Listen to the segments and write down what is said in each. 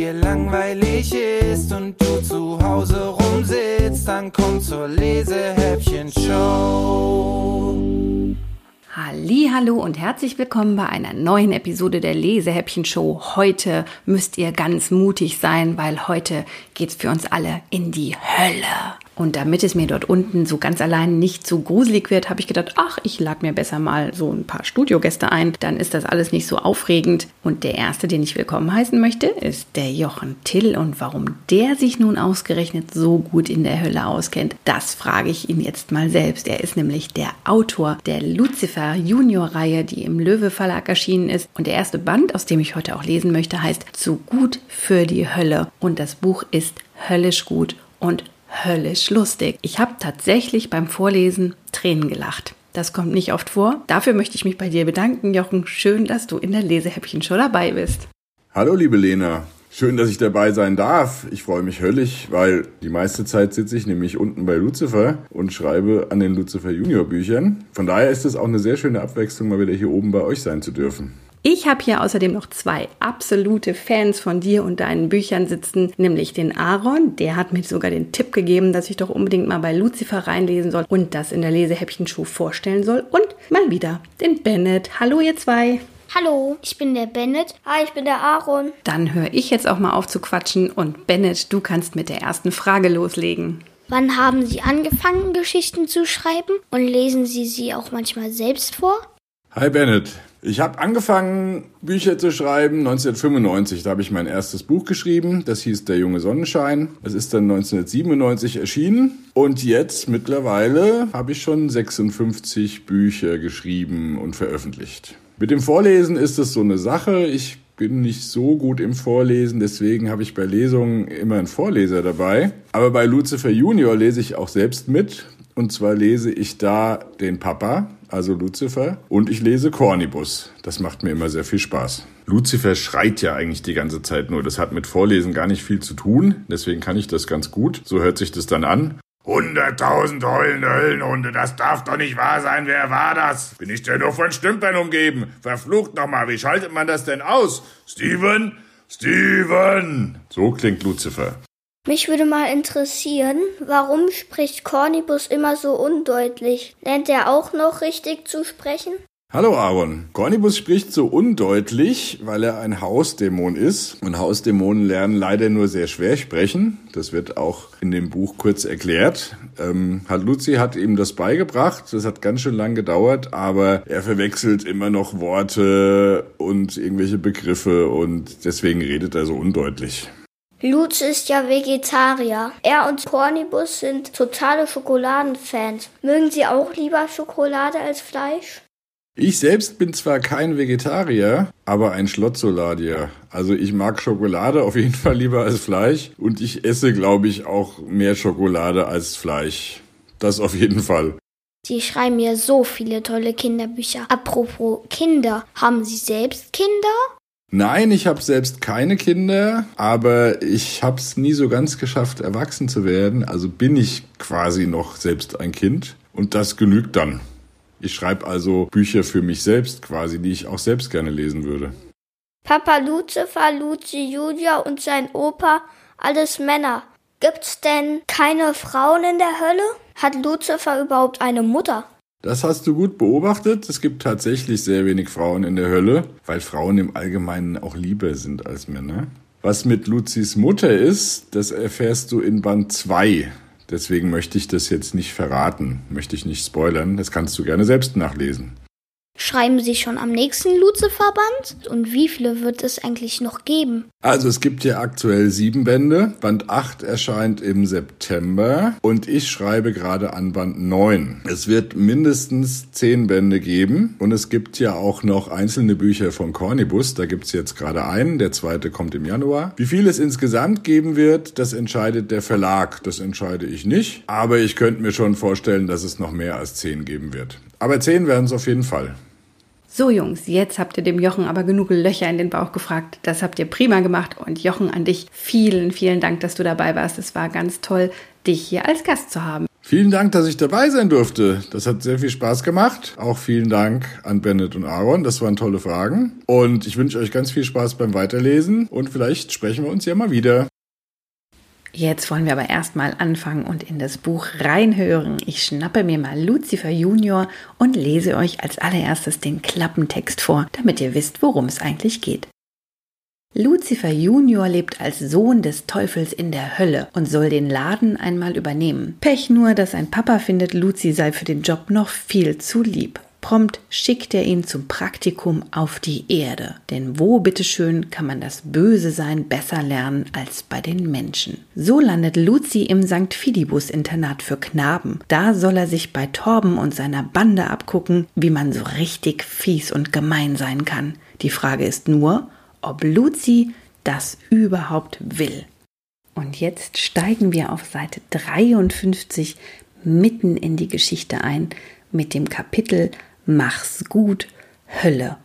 dir langweilig ist und du zu Hause rumsitzt, dann komm zur Lesehäppchen-Show. Hallo und herzlich willkommen bei einer neuen Episode der Lesehäppchen Show. Heute müsst ihr ganz mutig sein, weil heute geht's für uns alle in die Hölle. Und damit es mir dort unten so ganz allein nicht so gruselig wird, habe ich gedacht, ach, ich lade mir besser mal so ein paar Studiogäste ein. Dann ist das alles nicht so aufregend. Und der erste, den ich willkommen heißen möchte, ist der Jochen Till. Und warum der sich nun ausgerechnet so gut in der Hölle auskennt, das frage ich ihn jetzt mal selbst. Er ist nämlich der Autor der Lucifer Junior Reihe, die im Löwe Verlag erschienen ist. Und der erste Band, aus dem ich heute auch lesen möchte, heißt Zu gut für die Hölle. Und das Buch ist höllisch gut und höllisch lustig. Ich habe tatsächlich beim Vorlesen Tränen gelacht. Das kommt nicht oft vor. Dafür möchte ich mich bei dir bedanken, Jochen. Schön, dass du in der Lesehäppchen schon dabei bist. Hallo, liebe Lena. Schön, dass ich dabei sein darf. Ich freue mich höllisch, weil die meiste Zeit sitze ich nämlich unten bei Lucifer und schreibe an den Lucifer Junior Büchern. Von daher ist es auch eine sehr schöne Abwechslung, mal wieder hier oben bei euch sein zu dürfen. Ich habe hier außerdem noch zwei absolute Fans von dir und deinen Büchern sitzen, nämlich den Aaron, der hat mir sogar den Tipp gegeben, dass ich doch unbedingt mal bei Lucifer reinlesen soll und das in der Lesehäppchenschuh vorstellen soll. Und mal wieder den Bennett. Hallo ihr zwei. Hallo, ich bin der Bennett. Hi, ich bin der Aaron. Dann höre ich jetzt auch mal auf zu quatschen und Bennett, du kannst mit der ersten Frage loslegen. Wann haben Sie angefangen, Geschichten zu schreiben? Und lesen Sie sie auch manchmal selbst vor? Hi Bennett, ich habe angefangen, Bücher zu schreiben 1995. Da habe ich mein erstes Buch geschrieben. Das hieß Der junge Sonnenschein. Es ist dann 1997 erschienen. Und jetzt mittlerweile habe ich schon 56 Bücher geschrieben und veröffentlicht. Mit dem Vorlesen ist es so eine Sache. Ich bin nicht so gut im Vorlesen, deswegen habe ich bei Lesungen immer einen Vorleser dabei. Aber bei Lucifer Junior lese ich auch selbst mit. Und zwar lese ich da den Papa, also Lucifer, und ich lese Cornibus. Das macht mir immer sehr viel Spaß. Lucifer schreit ja eigentlich die ganze Zeit nur. Das hat mit Vorlesen gar nicht viel zu tun. Deswegen kann ich das ganz gut. So hört sich das dann an. Hunderttausend heulende Höllenhunde, das darf doch nicht wahr sein. Wer war das? Bin ich denn nur von Stümpern umgeben? Verflucht nochmal, wie schaltet man das denn aus? Steven? Steven! So klingt Lucifer. Mich würde mal interessieren, warum spricht Cornibus immer so undeutlich? Lernt er auch noch richtig zu sprechen? Hallo Aaron. Cornibus spricht so undeutlich, weil er ein Hausdämon ist. Und Hausdämonen lernen leider nur sehr schwer sprechen. Das wird auch in dem Buch kurz erklärt. Ähm, Luzi hat ihm das beigebracht. Das hat ganz schön lang gedauert, aber er verwechselt immer noch Worte und irgendwelche Begriffe und deswegen redet er so undeutlich. Lutz ist ja Vegetarier. Er und Cornibus sind totale Schokoladenfans. Mögen Sie auch lieber Schokolade als Fleisch? Ich selbst bin zwar kein Vegetarier, aber ein Schlotzoladier. Also ich mag Schokolade auf jeden Fall lieber als Fleisch und ich esse, glaube ich, auch mehr Schokolade als Fleisch. Das auf jeden Fall. Sie schreiben ja so viele tolle Kinderbücher. Apropos Kinder, haben Sie selbst Kinder? Nein, ich habe selbst keine Kinder, aber ich habe es nie so ganz geschafft, erwachsen zu werden. Also bin ich quasi noch selbst ein Kind und das genügt dann. Ich schreibe also Bücher für mich selbst quasi, die ich auch selbst gerne lesen würde. Papa Lucifer, Luzi Julia und sein Opa, alles Männer. Gibt's denn keine Frauen in der Hölle? Hat Lucifer überhaupt eine Mutter? Das hast du gut beobachtet. Es gibt tatsächlich sehr wenig Frauen in der Hölle, weil Frauen im Allgemeinen auch lieber sind als Männer. Was mit Luzis Mutter ist, das erfährst du in Band 2. Deswegen möchte ich das jetzt nicht verraten, möchte ich nicht spoilern. Das kannst du gerne selbst nachlesen. Schreiben Sie schon am nächsten Lucifer-Band? Und wie viele wird es eigentlich noch geben? Also es gibt ja aktuell sieben Bände. Band 8 erscheint im September und ich schreibe gerade an Band 9. Es wird mindestens zehn Bände geben und es gibt ja auch noch einzelne Bücher von Cornibus. Da gibt's jetzt gerade einen, der zweite kommt im Januar. Wie viel es insgesamt geben wird, das entscheidet der Verlag. Das entscheide ich nicht. Aber ich könnte mir schon vorstellen, dass es noch mehr als zehn geben wird. Aber zehn werden es auf jeden Fall. So Jungs, jetzt habt ihr dem Jochen aber genug Löcher in den Bauch gefragt. Das habt ihr prima gemacht und Jochen an dich vielen, vielen Dank, dass du dabei warst. Es war ganz toll, dich hier als Gast zu haben. Vielen Dank, dass ich dabei sein durfte. Das hat sehr viel Spaß gemacht. Auch vielen Dank an Bennett und Aaron. Das waren tolle Fragen. Und ich wünsche euch ganz viel Spaß beim Weiterlesen und vielleicht sprechen wir uns ja mal wieder. Jetzt wollen wir aber erstmal anfangen und in das Buch reinhören. Ich schnappe mir mal Lucifer Junior und lese euch als allererstes den Klappentext vor, damit ihr wisst, worum es eigentlich geht. Lucifer Junior lebt als Sohn des Teufels in der Hölle und soll den Laden einmal übernehmen. Pech nur, dass sein Papa findet, Luzi sei für den Job noch viel zu lieb. Prompt schickt er ihn zum Praktikum auf die Erde. Denn wo, bitteschön, kann man das Böse sein besser lernen als bei den Menschen? So landet Luzi im St. Fidibus-Internat für Knaben. Da soll er sich bei Torben und seiner Bande abgucken, wie man so richtig fies und gemein sein kann. Die Frage ist nur, ob Luzi das überhaupt will. Und jetzt steigen wir auf Seite 53 mitten in die Geschichte ein mit dem Kapitel Mach's gut, Hölle.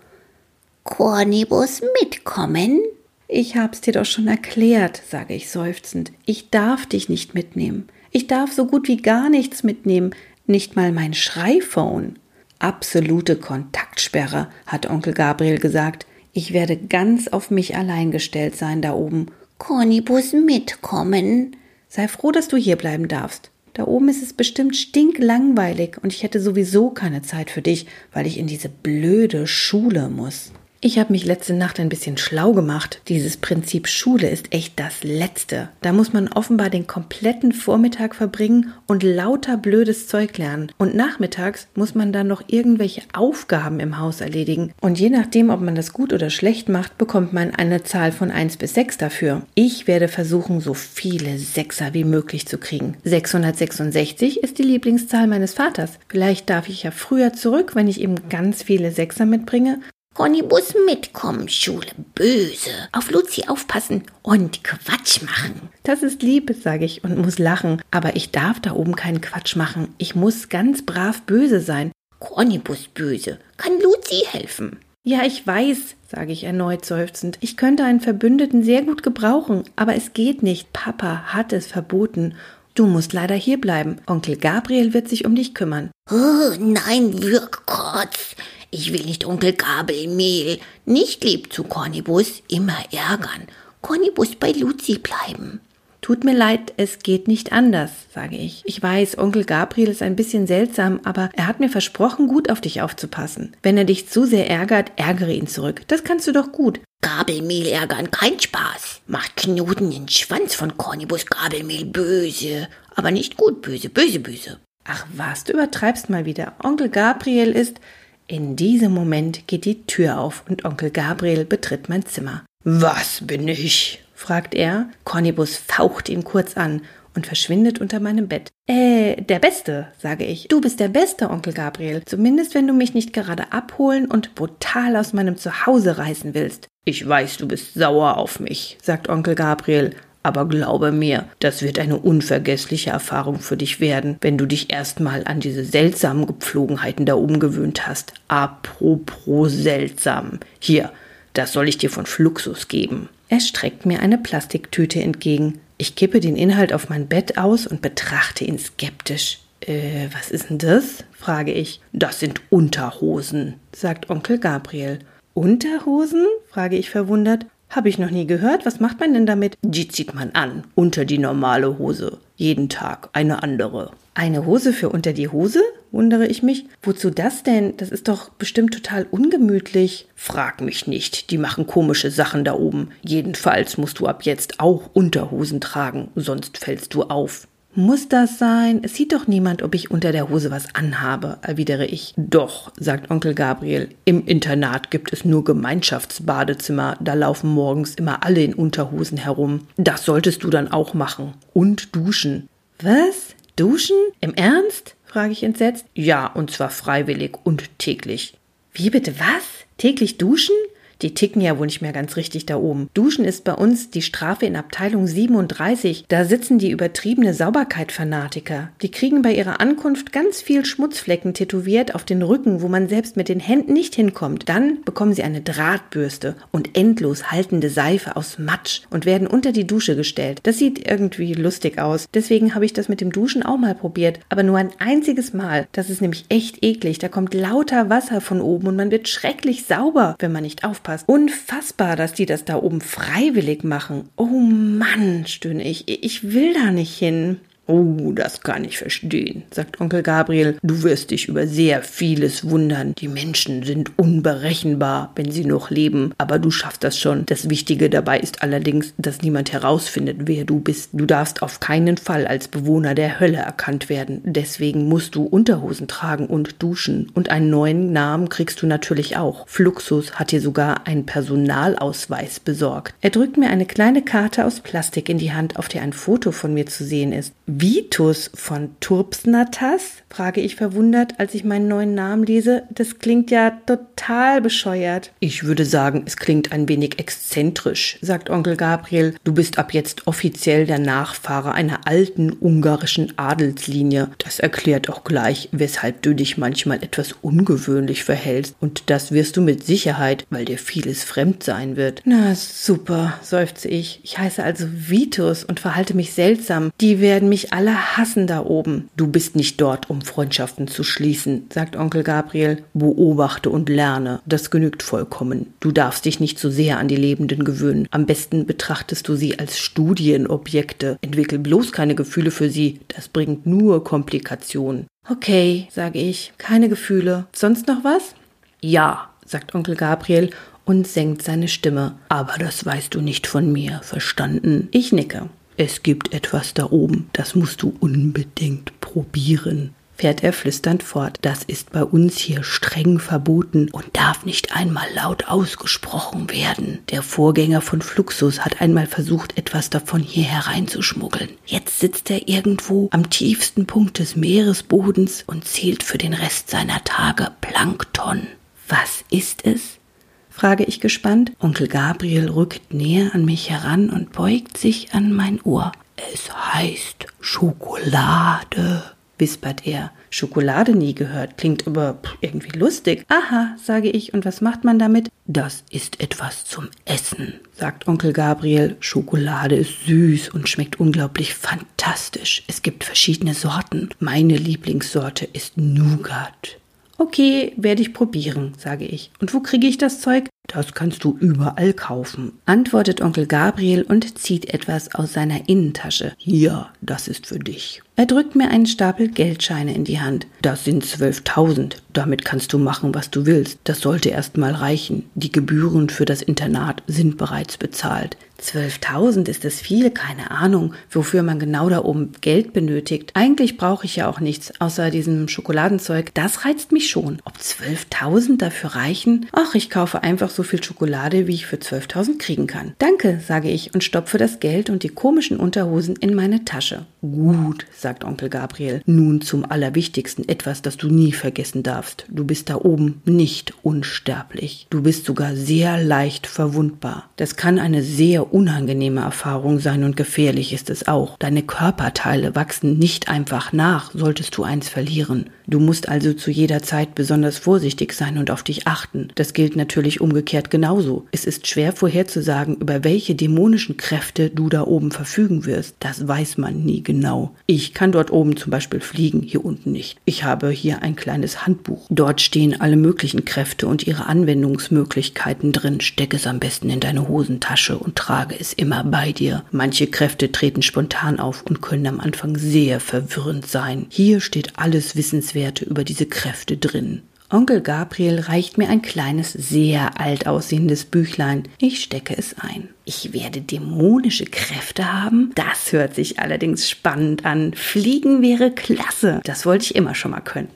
Kornibus mitkommen? Ich hab's dir doch schon erklärt, sage ich seufzend. Ich darf dich nicht mitnehmen. Ich darf so gut wie gar nichts mitnehmen, nicht mal mein Schreiphone. Absolute Kontaktsperre, hat Onkel Gabriel gesagt. Ich werde ganz auf mich allein gestellt sein da oben. Kornibus mitkommen? Sei froh, dass du hier bleiben darfst. Da oben ist es bestimmt stinklangweilig und ich hätte sowieso keine Zeit für dich, weil ich in diese blöde Schule muss. Ich habe mich letzte Nacht ein bisschen schlau gemacht. Dieses Prinzip Schule ist echt das Letzte. Da muss man offenbar den kompletten Vormittag verbringen und lauter blödes Zeug lernen. Und nachmittags muss man dann noch irgendwelche Aufgaben im Haus erledigen. Und je nachdem, ob man das gut oder schlecht macht, bekommt man eine Zahl von 1 bis 6 dafür. Ich werde versuchen, so viele Sechser wie möglich zu kriegen. 666 ist die Lieblingszahl meines Vaters. Vielleicht darf ich ja früher zurück, wenn ich ihm ganz viele Sechser mitbringe Conny-Bus mitkommen, Schule böse. Auf Luzi aufpassen und Quatsch machen. Das ist lieb, sage ich und muss lachen. Aber ich darf da oben keinen Quatsch machen. Ich muss ganz brav böse sein. Conny-Bus böse. Kann Luzi helfen? Ja, ich weiß, sage ich erneut seufzend. Ich könnte einen Verbündeten sehr gut gebrauchen, aber es geht nicht. Papa hat es verboten. Du musst leider hier bleiben. Onkel Gabriel wird sich um dich kümmern. Oh, nein, Wirkkotz. Ich will nicht Onkel Gabelmehl, nicht lieb zu Cornibus, immer ärgern. Cornibus bei Luzi bleiben. Tut mir leid, es geht nicht anders, sage ich. Ich weiß, Onkel Gabriel ist ein bisschen seltsam, aber er hat mir versprochen, gut auf dich aufzupassen. Wenn er dich zu sehr ärgert, ärgere ihn zurück. Das kannst du doch gut. Gabelmehl ärgern, kein Spaß. Macht Knoten den Schwanz von Cornibus Gabelmehl böse. Aber nicht gut böse, böse, böse. Ach was, du übertreibst mal wieder. Onkel Gabriel ist in diesem Moment geht die Tür auf und Onkel Gabriel betritt mein Zimmer. Was bin ich? fragt er. Cornibus faucht ihn kurz an und verschwindet unter meinem Bett. Äh, der Beste, sage ich. Du bist der Beste, Onkel Gabriel. Zumindest wenn du mich nicht gerade abholen und brutal aus meinem Zuhause reißen willst. Ich weiß, du bist sauer auf mich, sagt Onkel Gabriel, aber glaube mir, das wird eine unvergessliche Erfahrung für dich werden, wenn du dich erstmal an diese seltsamen Gepflogenheiten da oben gewöhnt hast. Apropos seltsam. Hier, das soll ich dir von Fluxus geben. Er streckt mir eine Plastiktüte entgegen. Ich kippe den Inhalt auf mein Bett aus und betrachte ihn skeptisch. Äh, was ist denn das? frage ich. Das sind Unterhosen, sagt Onkel Gabriel. Unterhosen? frage ich verwundert. Habe ich noch nie gehört. Was macht man denn damit? Die zieht man an. Unter die normale Hose. Jeden Tag eine andere. Eine Hose für unter die Hose? wundere ich mich. Wozu das denn? Das ist doch bestimmt total ungemütlich. Frag mich nicht. Die machen komische Sachen da oben. Jedenfalls musst du ab jetzt auch Unterhosen tragen, sonst fällst du auf. Muss das sein? Es sieht doch niemand, ob ich unter der Hose was anhabe, erwidere ich. Doch, sagt Onkel Gabriel, im Internat gibt es nur Gemeinschaftsbadezimmer, da laufen morgens immer alle in Unterhosen herum. Das solltest du dann auch machen. Und duschen. Was? Duschen? Im Ernst? frage ich entsetzt. Ja, und zwar freiwillig und täglich. Wie bitte was? Täglich duschen? Die ticken ja wohl nicht mehr ganz richtig da oben. Duschen ist bei uns die Strafe in Abteilung 37. Da sitzen die übertriebene Sauberkeit-Fanatiker. Die kriegen bei ihrer Ankunft ganz viel Schmutzflecken tätowiert auf den Rücken, wo man selbst mit den Händen nicht hinkommt. Dann bekommen sie eine Drahtbürste und endlos haltende Seife aus Matsch und werden unter die Dusche gestellt. Das sieht irgendwie lustig aus. Deswegen habe ich das mit dem Duschen auch mal probiert. Aber nur ein einziges Mal. Das ist nämlich echt eklig. Da kommt lauter Wasser von oben und man wird schrecklich sauber, wenn man nicht aufpasst. Unfassbar, dass die das da oben freiwillig machen. Oh Mann, stöhne ich. Ich will da nicht hin. Oh, das kann ich verstehen, sagt Onkel Gabriel. Du wirst dich über sehr vieles wundern. Die Menschen sind unberechenbar, wenn sie noch leben, aber du schaffst das schon. Das Wichtige dabei ist allerdings, dass niemand herausfindet, wer du bist. Du darfst auf keinen Fall als Bewohner der Hölle erkannt werden. Deswegen musst du Unterhosen tragen und duschen. Und einen neuen Namen kriegst du natürlich auch. Fluxus hat dir sogar einen Personalausweis besorgt. Er drückt mir eine kleine Karte aus Plastik in die Hand, auf der ein Foto von mir zu sehen ist. Vitus von Turpsnatas? frage ich verwundert, als ich meinen neuen Namen lese. Das klingt ja total bescheuert. Ich würde sagen, es klingt ein wenig exzentrisch, sagt Onkel Gabriel. Du bist ab jetzt offiziell der Nachfahre einer alten ungarischen Adelslinie. Das erklärt auch gleich, weshalb du dich manchmal etwas ungewöhnlich verhältst. Und das wirst du mit Sicherheit, weil dir vieles fremd sein wird. Na super, seufze ich. Ich heiße also Vitus und verhalte mich seltsam. Die werden mich alle hassen da oben. Du bist nicht dort, um Freundschaften zu schließen, sagt Onkel Gabriel. Beobachte und lerne. Das genügt vollkommen. Du darfst dich nicht zu so sehr an die Lebenden gewöhnen. Am besten betrachtest du sie als Studienobjekte. Entwickel bloß keine Gefühle für sie. Das bringt nur Komplikationen. Okay, sage ich. Keine Gefühle. Sonst noch was? Ja, sagt Onkel Gabriel und senkt seine Stimme. Aber das weißt du nicht von mir, verstanden? Ich nicke. Es gibt etwas da oben, das musst du unbedingt probieren fährt er flüsternd fort. Das ist bei uns hier streng verboten und darf nicht einmal laut ausgesprochen werden. Der Vorgänger von Fluxus hat einmal versucht, etwas davon hier hereinzuschmuggeln. Jetzt sitzt er irgendwo am tiefsten Punkt des Meeresbodens und zählt für den Rest seiner Tage Plankton. Was ist es? Frage ich gespannt. Onkel Gabriel rückt näher an mich heran und beugt sich an mein Ohr. Es heißt Schokolade wispert er. Schokolade nie gehört, klingt aber irgendwie lustig. Aha, sage ich, und was macht man damit? Das ist etwas zum Essen, sagt Onkel Gabriel. Schokolade ist süß und schmeckt unglaublich fantastisch. Es gibt verschiedene Sorten. Meine Lieblingssorte ist Nougat. Okay, werde ich probieren, sage ich. Und wo kriege ich das Zeug? Das kannst du überall kaufen, antwortet Onkel Gabriel und zieht etwas aus seiner Innentasche. Hier, das ist für dich. Er drückt mir einen Stapel Geldscheine in die Hand. Das sind zwölftausend. Damit kannst du machen, was du willst. Das sollte erst mal reichen. Die Gebühren für das Internat sind bereits bezahlt. Zwölftausend ist es viel, keine Ahnung, wofür man genau da oben Geld benötigt. Eigentlich brauche ich ja auch nichts, außer diesem Schokoladenzeug. Das reizt mich schon. Ob zwölftausend dafür reichen? Ach, ich kaufe einfach so viel Schokolade, wie ich für 12.000 kriegen kann. Danke, sage ich und stopfe das Geld und die komischen Unterhosen in meine Tasche. Gut, sagt Onkel Gabriel. Nun zum Allerwichtigsten etwas, das du nie vergessen darfst. Du bist da oben nicht unsterblich. Du bist sogar sehr leicht verwundbar. Das kann eine sehr unangenehme Erfahrung sein und gefährlich ist es auch. Deine Körperteile wachsen nicht einfach nach, solltest du eins verlieren. Du musst also zu jeder Zeit besonders vorsichtig sein und auf dich achten. Das gilt natürlich umgekehrt genauso. Es ist schwer vorherzusagen, über welche dämonischen Kräfte du da oben verfügen wirst. Das weiß man nie genau. Ich kann dort oben zum Beispiel fliegen, hier unten nicht. Ich habe hier ein kleines Handbuch. Dort stehen alle möglichen Kräfte und ihre Anwendungsmöglichkeiten drin. Steck es am besten in deine Hosentasche und trage es immer bei dir. Manche Kräfte treten spontan auf und können am Anfang sehr verwirrend sein. Hier steht alles Wissenswerte über diese Kräfte drin. Onkel Gabriel reicht mir ein kleines, sehr alt aussehendes Büchlein. Ich stecke es ein. Ich werde dämonische Kräfte haben? Das hört sich allerdings spannend an. Fliegen wäre klasse. Das wollte ich immer schon mal können.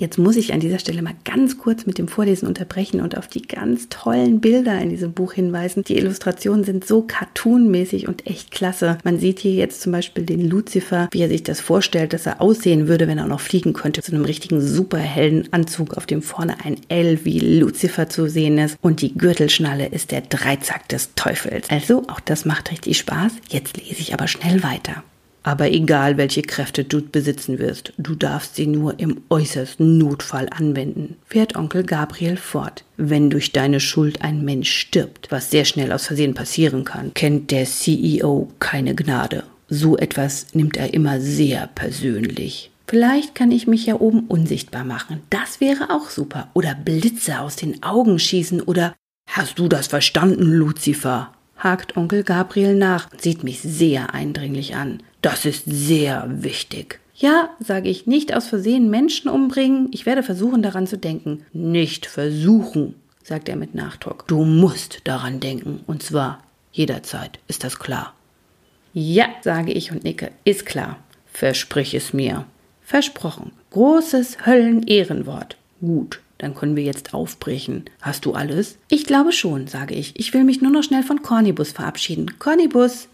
Jetzt muss ich an dieser Stelle mal ganz kurz mit dem Vorlesen unterbrechen und auf die ganz tollen Bilder in diesem Buch hinweisen. Die Illustrationen sind so cartoonmäßig und echt klasse. Man sieht hier jetzt zum Beispiel den Lucifer, wie er sich das vorstellt, dass er aussehen würde, wenn er noch fliegen könnte. Zu einem richtigen superhellen Anzug, auf dem vorne ein L wie Lucifer zu sehen ist. Und die Gürtelschnalle ist der Dreizack des Teufels. Also, auch das macht richtig Spaß. Jetzt lese ich aber schnell weiter. Aber egal, welche Kräfte du besitzen wirst, du darfst sie nur im äußersten Notfall anwenden, fährt Onkel Gabriel fort. Wenn durch deine Schuld ein Mensch stirbt, was sehr schnell aus Versehen passieren kann, kennt der CEO keine Gnade. So etwas nimmt er immer sehr persönlich. Vielleicht kann ich mich ja oben unsichtbar machen. Das wäre auch super. Oder Blitze aus den Augen schießen oder Hast du das verstanden, Lucifer? hakt Onkel Gabriel nach und sieht mich sehr eindringlich an. Das ist sehr wichtig. Ja, sage ich, nicht aus Versehen Menschen umbringen. Ich werde versuchen, daran zu denken. Nicht versuchen, sagt er mit Nachdruck. Du musst daran denken. Und zwar jederzeit. Ist das klar? Ja, sage ich und nicke. Ist klar. Versprich es mir. Versprochen. Großes Höllenehrenwort. Gut, dann können wir jetzt aufbrechen. Hast du alles? Ich glaube schon, sage ich. Ich will mich nur noch schnell von Cornibus verabschieden. Cornibus!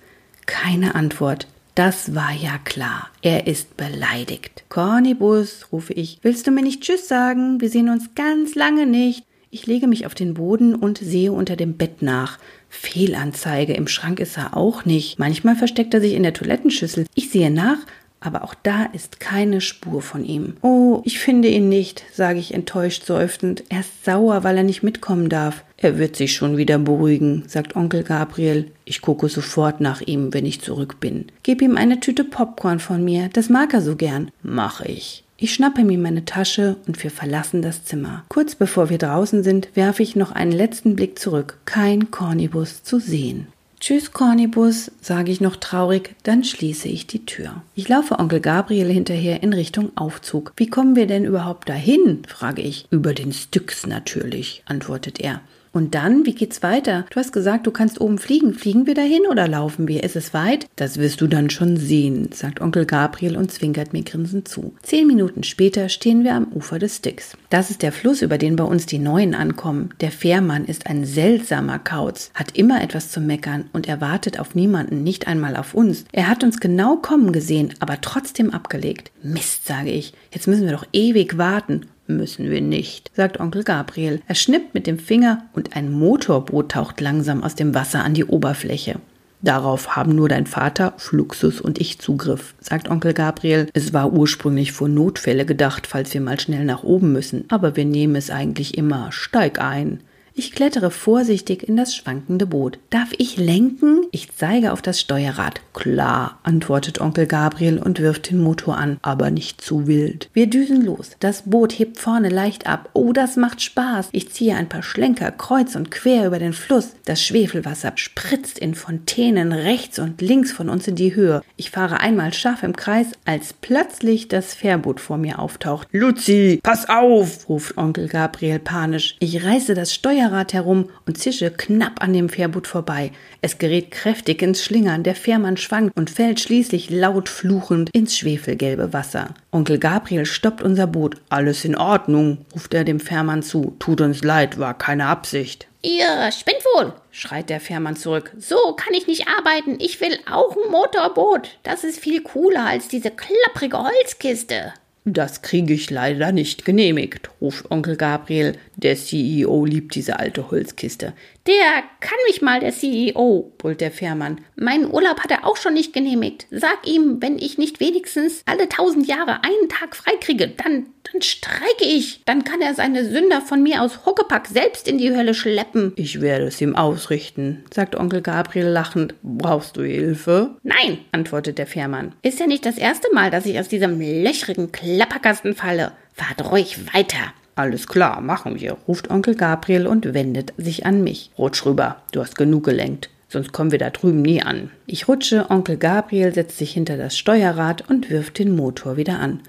Keine Antwort. Das war ja klar. Er ist beleidigt. Cornibus, rufe ich, willst du mir nicht Tschüss sagen? Wir sehen uns ganz lange nicht. Ich lege mich auf den Boden und sehe unter dem Bett nach. Fehlanzeige, im Schrank ist er auch nicht. Manchmal versteckt er sich in der Toilettenschüssel. Ich sehe nach, aber auch da ist keine Spur von ihm. Oh, ich finde ihn nicht, sage ich enttäuscht seufzend. Er ist sauer, weil er nicht mitkommen darf. Er wird sich schon wieder beruhigen, sagt Onkel Gabriel. Ich gucke sofort nach ihm, wenn ich zurück bin. Gib ihm eine Tüte Popcorn von mir, das mag er so gern. Mach ich. Ich schnappe mir meine Tasche und wir verlassen das Zimmer. Kurz bevor wir draußen sind, werfe ich noch einen letzten Blick zurück. Kein Kornibus zu sehen. Tschüss, Cornibus, sage ich noch traurig, dann schließe ich die Tür. Ich laufe Onkel Gabriel hinterher in Richtung Aufzug. Wie kommen wir denn überhaupt dahin? frage ich. Über den Styx natürlich, antwortet er. Und dann, wie geht's weiter? Du hast gesagt, du kannst oben fliegen. Fliegen wir dahin oder laufen wir? Ist es weit? Das wirst du dann schon sehen, sagt Onkel Gabriel und zwinkert mir grinsend zu. Zehn Minuten später stehen wir am Ufer des Styx. Das ist der Fluss, über den bei uns die Neuen ankommen. Der Fährmann ist ein seltsamer Kauz, hat immer etwas zu meckern und er wartet auf niemanden, nicht einmal auf uns. Er hat uns genau kommen gesehen, aber trotzdem abgelegt. Mist, sage ich. Jetzt müssen wir doch ewig warten. Müssen wir nicht, sagt Onkel Gabriel. Er schnippt mit dem Finger und ein Motorboot taucht langsam aus dem Wasser an die Oberfläche. Darauf haben nur dein Vater, Fluxus und ich Zugriff, sagt Onkel Gabriel. Es war ursprünglich für Notfälle gedacht, falls wir mal schnell nach oben müssen, aber wir nehmen es eigentlich immer. Steig ein. Ich klettere vorsichtig in das schwankende Boot. Darf ich lenken? Ich zeige auf das Steuerrad. Klar, antwortet Onkel Gabriel und wirft den Motor an, aber nicht zu wild. Wir düsen los. Das Boot hebt vorne leicht ab. Oh, das macht Spaß. Ich ziehe ein paar Schlenker kreuz und quer über den Fluss. Das Schwefelwasser spritzt in Fontänen rechts und links von uns in die Höhe. Ich fahre einmal scharf im Kreis, als plötzlich das Fährboot vor mir auftaucht. Luzi, pass auf, ruft Onkel Gabriel panisch. Ich reiße das Steuerrad Steuerrad herum und zische knapp an dem Fährboot vorbei. Es gerät kräftig ins Schlingern, der Fährmann schwankt und fällt schließlich laut fluchend ins schwefelgelbe Wasser. Onkel Gabriel stoppt unser Boot. Alles in Ordnung, ruft er dem Fährmann zu. Tut uns leid, war keine Absicht. Ihr spinnt wohl, schreit der Fährmann zurück. So kann ich nicht arbeiten. Ich will auch ein Motorboot. Das ist viel cooler als diese klapprige Holzkiste. Das kriege ich leider nicht genehmigt, ruft Onkel Gabriel. Der CEO liebt diese alte Holzkiste. Der kann mich mal, der CEO, brüllt der Fährmann. Meinen Urlaub hat er auch schon nicht genehmigt. Sag ihm, wenn ich nicht wenigstens alle tausend Jahre einen Tag freikriege, dann, dann streike ich. Dann kann er seine Sünder von mir aus Huckepack selbst in die Hölle schleppen. Ich werde es ihm ausrichten, sagt Onkel Gabriel lachend. Brauchst du Hilfe? Nein, antwortet der Fährmann. Ist ja nicht das erste Mal, dass ich aus diesem löchrigen Klapperkasten falle. Fahrt ruhig weiter. Alles klar, machen wir, ruft Onkel Gabriel und wendet sich an mich. Rutsch rüber, du hast genug gelenkt, sonst kommen wir da drüben nie an. Ich rutsche, Onkel Gabriel setzt sich hinter das Steuerrad und wirft den Motor wieder an.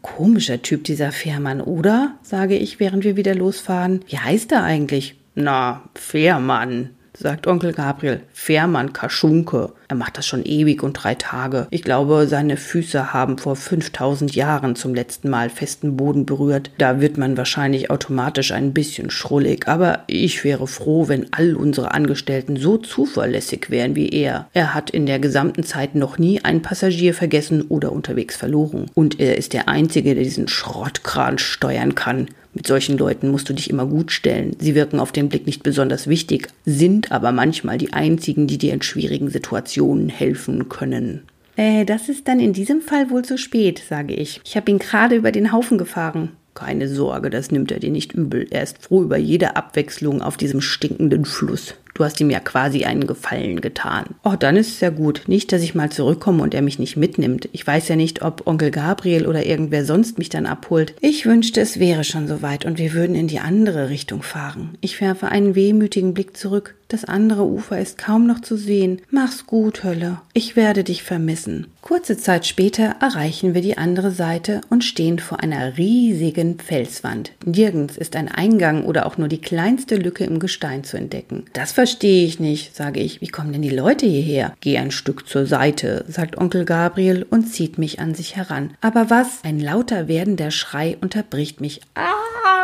Komischer Typ dieser Fährmann, oder? sage ich, während wir wieder losfahren. Wie heißt er eigentlich? Na, Fährmann, sagt Onkel Gabriel. Fährmann Kaschunke. Er macht das schon ewig und drei Tage. Ich glaube, seine Füße haben vor 5000 Jahren zum letzten Mal festen Boden berührt. Da wird man wahrscheinlich automatisch ein bisschen schrullig, aber ich wäre froh, wenn all unsere Angestellten so zuverlässig wären wie er. Er hat in der gesamten Zeit noch nie einen Passagier vergessen oder unterwegs verloren. Und er ist der Einzige, der diesen Schrottkran steuern kann. Mit solchen Leuten musst du dich immer gut stellen. Sie wirken auf den Blick nicht besonders wichtig, sind aber manchmal die einzigen, die dir in schwierigen Situationen helfen können. Äh, das ist dann in diesem Fall wohl zu spät, sage ich. Ich habe ihn gerade über den Haufen gefahren. Keine Sorge, das nimmt er dir nicht übel. Er ist froh über jede Abwechslung auf diesem stinkenden Fluss. Du hast ihm ja quasi einen Gefallen getan. Oh, dann ist es ja gut. Nicht, dass ich mal zurückkomme und er mich nicht mitnimmt. Ich weiß ja nicht, ob Onkel Gabriel oder irgendwer sonst mich dann abholt. Ich wünschte, es wäre schon soweit und wir würden in die andere Richtung fahren. Ich werfe einen wehmütigen Blick zurück. Das andere Ufer ist kaum noch zu sehen. Mach's gut, Hölle. Ich werde dich vermissen. Kurze Zeit später erreichen wir die andere Seite und stehen vor einer riesigen Felswand. Nirgends ist ein Eingang oder auch nur die kleinste Lücke im Gestein zu entdecken. Das verstehe ich nicht, sage ich. Wie kommen denn die Leute hierher? Geh ein Stück zur Seite, sagt Onkel Gabriel und zieht mich an sich heran. Aber was? Ein lauter werdender Schrei unterbricht mich. Ah!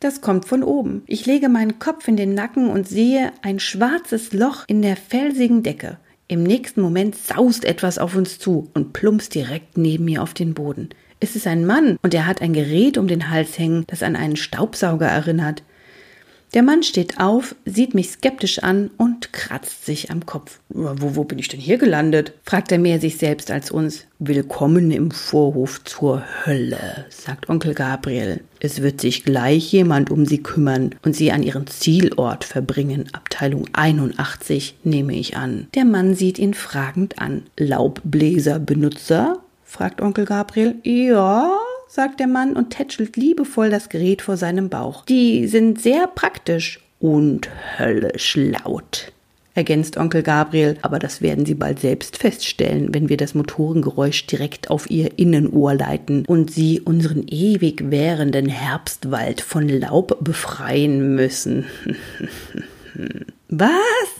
Das kommt von oben. Ich lege meinen Kopf in den Nacken und sehe ein schwarzes Loch in der felsigen Decke. Im nächsten Moment saust etwas auf uns zu und plumpst direkt neben mir auf den Boden. Es ist ein Mann und er hat ein Gerät um den Hals hängen, das an einen Staubsauger erinnert. Der Mann steht auf, sieht mich skeptisch an und kratzt sich am Kopf. Wo, wo bin ich denn hier gelandet? fragt er mehr sich selbst als uns. Willkommen im Vorhof zur Hölle, sagt Onkel Gabriel. Es wird sich gleich jemand um Sie kümmern und Sie an Ihren Zielort verbringen. Abteilung 81 nehme ich an. Der Mann sieht ihn fragend an. Laubbläserbenutzer? fragt Onkel Gabriel. Ja, sagt der Mann und tätschelt liebevoll das Gerät vor seinem Bauch. Die sind sehr praktisch und höllisch laut ergänzt Onkel Gabriel, aber das werden Sie bald selbst feststellen, wenn wir das Motorengeräusch direkt auf Ihr Innenohr leiten und Sie unseren ewig währenden Herbstwald von Laub befreien müssen. Was?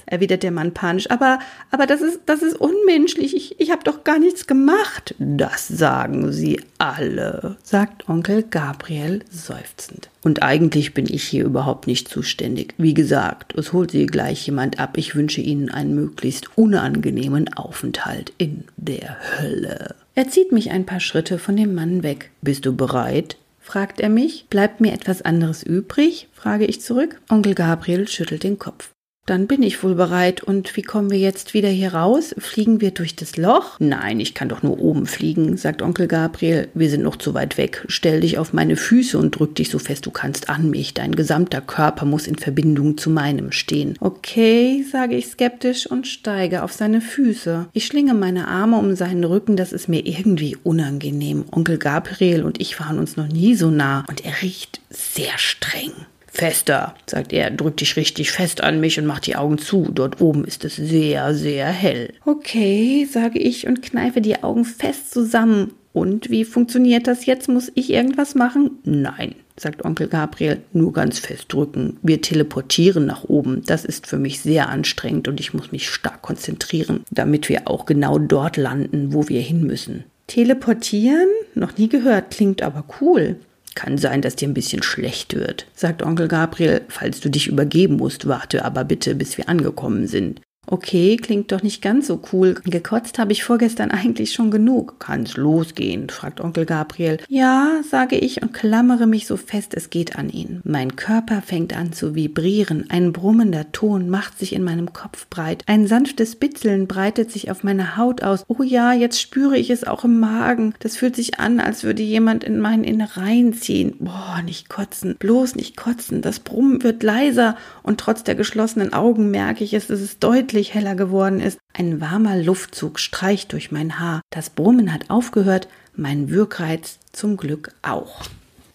erwidert der Mann panisch. Aber, aber das ist, das ist unmenschlich. Ich, ich habe doch gar nichts gemacht. Das sagen sie alle, sagt Onkel Gabriel seufzend. Und eigentlich bin ich hier überhaupt nicht zuständig. Wie gesagt, es holt sie gleich jemand ab. Ich wünsche Ihnen einen möglichst unangenehmen Aufenthalt in der Hölle. Er zieht mich ein paar Schritte von dem Mann weg. Bist du bereit? fragt er mich. Bleibt mir etwas anderes übrig? frage ich zurück. Onkel Gabriel schüttelt den Kopf. Dann bin ich wohl bereit. Und wie kommen wir jetzt wieder hier raus? Fliegen wir durch das Loch? Nein, ich kann doch nur oben fliegen, sagt Onkel Gabriel. Wir sind noch zu weit weg. Stell dich auf meine Füße und drück dich so fest du kannst an mich. Dein gesamter Körper muss in Verbindung zu meinem stehen. Okay, sage ich skeptisch und steige auf seine Füße. Ich schlinge meine Arme um seinen Rücken, das ist mir irgendwie unangenehm. Onkel Gabriel und ich waren uns noch nie so nah und er riecht sehr streng. Fester, sagt er, drück dich richtig fest an mich und mach die Augen zu. Dort oben ist es sehr, sehr hell. Okay, sage ich und kneife die Augen fest zusammen. Und wie funktioniert das jetzt? Muss ich irgendwas machen? Nein, sagt Onkel Gabriel, nur ganz fest drücken. Wir teleportieren nach oben. Das ist für mich sehr anstrengend und ich muss mich stark konzentrieren, damit wir auch genau dort landen, wo wir hin müssen. Teleportieren? Noch nie gehört, klingt aber cool. Kann sein, dass dir ein bisschen schlecht wird, sagt Onkel Gabriel. Falls du dich übergeben musst, warte aber bitte, bis wir angekommen sind. Okay, klingt doch nicht ganz so cool. Gekotzt habe ich vorgestern eigentlich schon genug. Kann's losgehen? fragt Onkel Gabriel. Ja, sage ich und klammere mich so fest es geht an ihn. Mein Körper fängt an zu vibrieren. Ein brummender Ton macht sich in meinem Kopf breit. Ein sanftes Bitzeln breitet sich auf meine Haut aus. Oh ja, jetzt spüre ich es auch im Magen. Das fühlt sich an, als würde jemand in meinen Innereien ziehen. Boah, nicht kotzen. Bloß nicht kotzen. Das Brummen wird leiser und trotz der geschlossenen Augen merke ich es, es ist deutlich deutlich heller geworden ist. Ein warmer Luftzug streicht durch mein Haar. Das Brummen hat aufgehört, mein Wirkreiz zum Glück auch.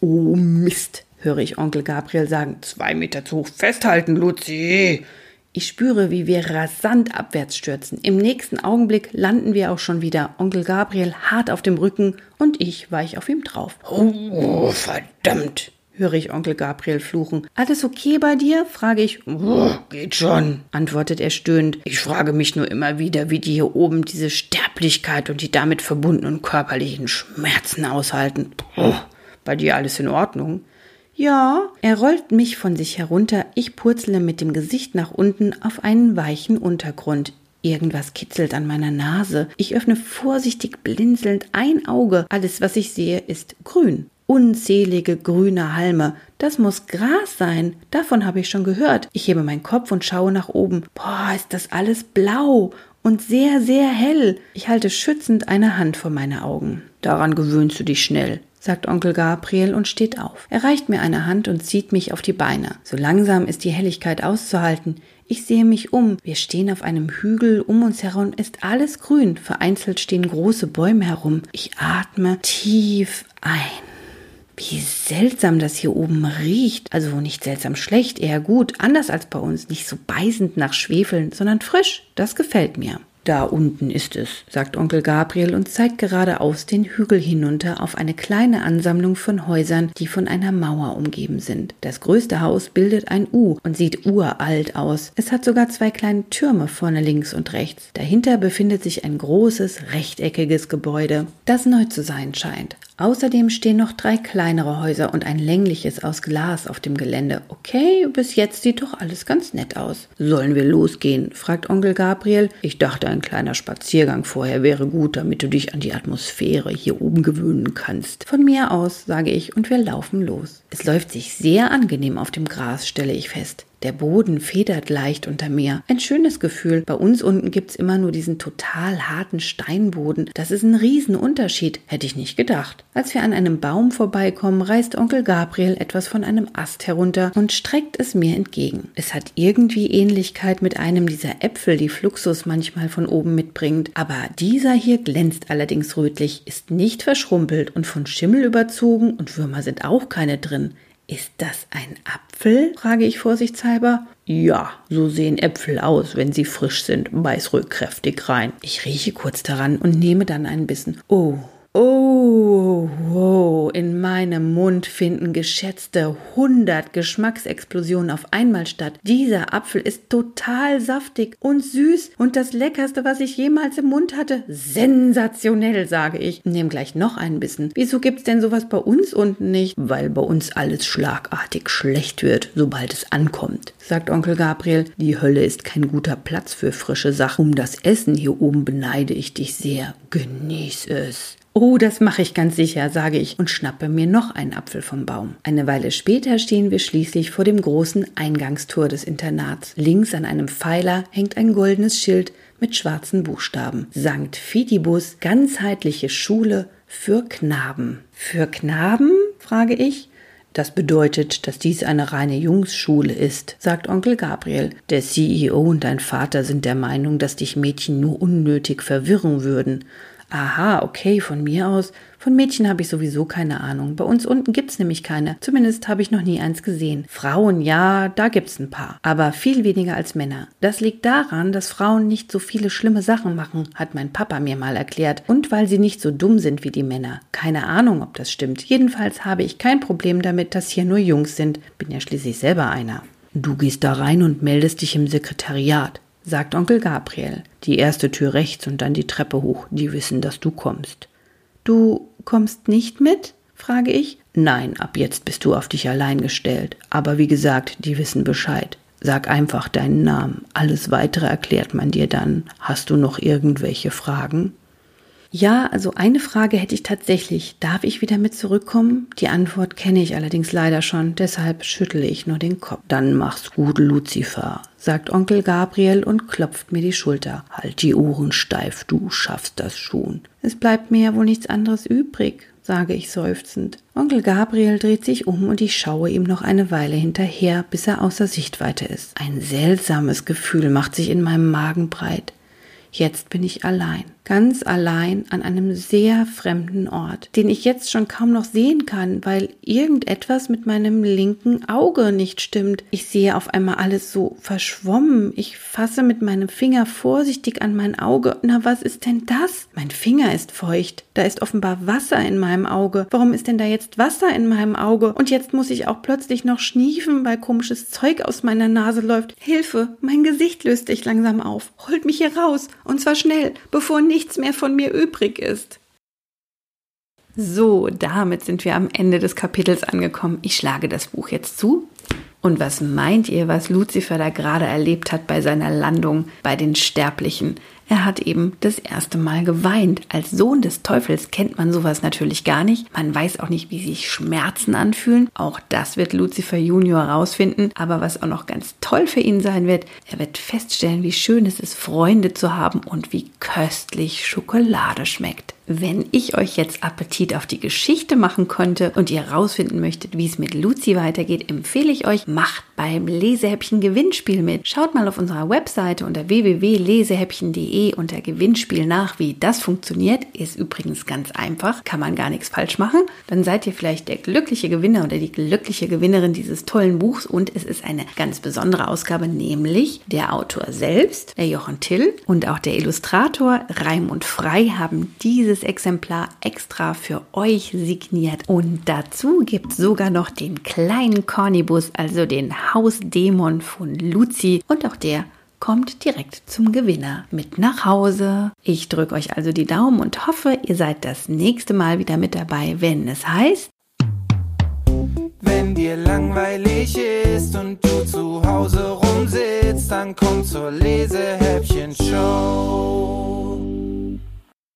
Oh Mist, höre ich Onkel Gabriel sagen. Zwei Meter zu hoch festhalten, Luzi. Ich spüre, wie wir rasant abwärts stürzen. Im nächsten Augenblick landen wir auch schon wieder. Onkel Gabriel hart auf dem Rücken und ich weich auf ihm drauf. Oh, verdammt, höre ich Onkel Gabriel fluchen. Alles okay bei dir? frage ich. Geht schon, antwortet er stöhnend. Ich frage mich nur immer wieder, wie die hier oben diese Sterblichkeit und die damit verbundenen körperlichen Schmerzen aushalten. Oh, bei dir alles in Ordnung? Ja, er rollt mich von sich herunter, ich purzle mit dem Gesicht nach unten auf einen weichen Untergrund. Irgendwas kitzelt an meiner Nase. Ich öffne vorsichtig blinzelnd ein Auge. Alles, was ich sehe, ist grün. Unzählige grüne Halme. Das muss Gras sein. Davon habe ich schon gehört. Ich hebe meinen Kopf und schaue nach oben. Boah, ist das alles blau und sehr, sehr hell. Ich halte schützend eine Hand vor meine Augen. Daran gewöhnst du dich schnell sagt Onkel Gabriel und steht auf. Er reicht mir eine Hand und zieht mich auf die Beine. So langsam ist die Helligkeit auszuhalten. Ich sehe mich um. Wir stehen auf einem Hügel, um uns herum ist alles grün. Vereinzelt stehen große Bäume herum. Ich atme tief ein. Wie seltsam das hier oben riecht. Also nicht seltsam schlecht, eher gut. Anders als bei uns. Nicht so beißend nach Schwefeln, sondern frisch. Das gefällt mir. Da unten ist es, sagt Onkel Gabriel und zeigt geradeaus den Hügel hinunter auf eine kleine Ansammlung von Häusern, die von einer Mauer umgeben sind. Das größte Haus bildet ein U und sieht uralt aus. Es hat sogar zwei kleine Türme vorne links und rechts. Dahinter befindet sich ein großes, rechteckiges Gebäude, das neu zu sein scheint. Außerdem stehen noch drei kleinere Häuser und ein längliches aus Glas auf dem Gelände. Okay, bis jetzt sieht doch alles ganz nett aus. Sollen wir losgehen? fragt Onkel Gabriel. Ich dachte, ein kleiner Spaziergang vorher wäre gut, damit du dich an die Atmosphäre hier oben gewöhnen kannst. Von mir aus, sage ich, und wir laufen los. Es läuft sich sehr angenehm auf dem Gras, stelle ich fest. Der Boden federt leicht unter mir. Ein schönes Gefühl. Bei uns unten gibt's immer nur diesen total harten Steinboden. Das ist ein Riesenunterschied. Hätte ich nicht gedacht. Als wir an einem Baum vorbeikommen, reißt Onkel Gabriel etwas von einem Ast herunter und streckt es mir entgegen. Es hat irgendwie Ähnlichkeit mit einem dieser Äpfel, die Fluxus manchmal von oben mitbringt. Aber dieser hier glänzt allerdings rötlich, ist nicht verschrumpelt und von Schimmel überzogen und Würmer sind auch keine drin. Ist das ein Apfel? frage ich vorsichtshalber. Ja, so sehen Äpfel aus, wenn sie frisch sind, beiß ruhig kräftig rein. Ich rieche kurz daran und nehme dann ein Bissen. Oh, Oh, wow, in meinem Mund finden geschätzte 100 Geschmacksexplosionen auf einmal statt. Dieser Apfel ist total saftig und süß und das leckerste, was ich jemals im Mund hatte. Sensationell, sage ich. Nehm gleich noch einen Bissen. Wieso gibt's denn sowas bei uns unten nicht? Weil bei uns alles schlagartig schlecht wird, sobald es ankommt, sagt Onkel Gabriel. Die Hölle ist kein guter Platz für frische Sachen. Um das Essen hier oben beneide ich dich sehr. Genieß es. Oh, das mache ich ganz sicher, sage ich und schnappe mir noch einen Apfel vom Baum. Eine Weile später stehen wir schließlich vor dem großen Eingangstor des Internats. Links an einem Pfeiler hängt ein goldenes Schild mit schwarzen Buchstaben. Sankt Fidibus, ganzheitliche Schule für Knaben. Für Knaben? frage ich. Das bedeutet, dass dies eine reine Jungsschule ist, sagt Onkel Gabriel. Der CEO und dein Vater sind der Meinung, dass dich Mädchen nur unnötig verwirren würden. Aha, okay, von mir aus. Von Mädchen habe ich sowieso keine Ahnung. Bei uns unten gibt's nämlich keine. Zumindest habe ich noch nie eins gesehen. Frauen, ja, da gibt's ein paar. Aber viel weniger als Männer. Das liegt daran, dass Frauen nicht so viele schlimme Sachen machen, hat mein Papa mir mal erklärt. Und weil sie nicht so dumm sind wie die Männer. Keine Ahnung, ob das stimmt. Jedenfalls habe ich kein Problem damit, dass hier nur Jungs sind. Bin ja schließlich selber einer. Du gehst da rein und meldest dich im Sekretariat sagt Onkel Gabriel. Die erste Tür rechts und dann die Treppe hoch. Die wissen, dass du kommst. Du kommst nicht mit? frage ich. Nein, ab jetzt bist du auf dich allein gestellt. Aber wie gesagt, die wissen Bescheid. Sag einfach deinen Namen. Alles weitere erklärt man dir dann. Hast du noch irgendwelche Fragen? Ja, also eine Frage hätte ich tatsächlich. Darf ich wieder mit zurückkommen? Die Antwort kenne ich allerdings leider schon, deshalb schüttle ich nur den Kopf. Dann mach's gut, Lucifer, sagt Onkel Gabriel und klopft mir die Schulter. Halt die Ohren steif, du schaffst das schon. Es bleibt mir ja wohl nichts anderes übrig, sage ich seufzend. Onkel Gabriel dreht sich um und ich schaue ihm noch eine Weile hinterher, bis er außer Sichtweite ist. Ein seltsames Gefühl macht sich in meinem Magen breit. Jetzt bin ich allein. Ganz allein an einem sehr fremden Ort, den ich jetzt schon kaum noch sehen kann, weil irgendetwas mit meinem linken Auge nicht stimmt. Ich sehe auf einmal alles so verschwommen. Ich fasse mit meinem Finger vorsichtig an mein Auge. Na, was ist denn das? Mein Finger ist feucht. Da ist offenbar Wasser in meinem Auge. Warum ist denn da jetzt Wasser in meinem Auge? Und jetzt muss ich auch plötzlich noch schniefen, weil komisches Zeug aus meiner Nase läuft. Hilfe, mein Gesicht löst sich langsam auf. Holt mich hier raus. Und zwar schnell, bevor nichts mehr von mir übrig ist. So, damit sind wir am Ende des Kapitels angekommen. Ich schlage das Buch jetzt zu. Und was meint ihr, was Lucifer da gerade erlebt hat bei seiner Landung bei den Sterblichen? Er hat eben das erste Mal geweint. Als Sohn des Teufels kennt man sowas natürlich gar nicht. Man weiß auch nicht, wie sich Schmerzen anfühlen. Auch das wird Lucifer Junior herausfinden. Aber was auch noch ganz toll für ihn sein wird, er wird feststellen, wie schön es ist, Freunde zu haben und wie köstlich Schokolade schmeckt. Wenn ich euch jetzt Appetit auf die Geschichte machen konnte und ihr rausfinden möchtet, wie es mit Luzi weitergeht, empfehle ich euch, macht beim Lesehäppchen Gewinnspiel mit. Schaut mal auf unserer Webseite unter www.lesehäppchen.de unter Gewinnspiel nach, wie das funktioniert. Ist übrigens ganz einfach, kann man gar nichts falsch machen. Dann seid ihr vielleicht der glückliche Gewinner oder die glückliche Gewinnerin dieses tollen Buchs und es ist eine ganz besondere Ausgabe, nämlich der Autor selbst, der Jochen Till und auch der Illustrator Raimund Frei haben dieses Exemplar extra für euch signiert. Und dazu gibt es sogar noch den kleinen Cornibus, also den Hausdämon von Luzi. Und auch der kommt direkt zum Gewinner mit nach Hause. Ich drücke euch also die Daumen und hoffe, ihr seid das nächste Mal wieder mit dabei, wenn es heißt. Wenn dir langweilig ist und du zu Hause rumsitzt, dann komm zur Lesehäppchen-Show.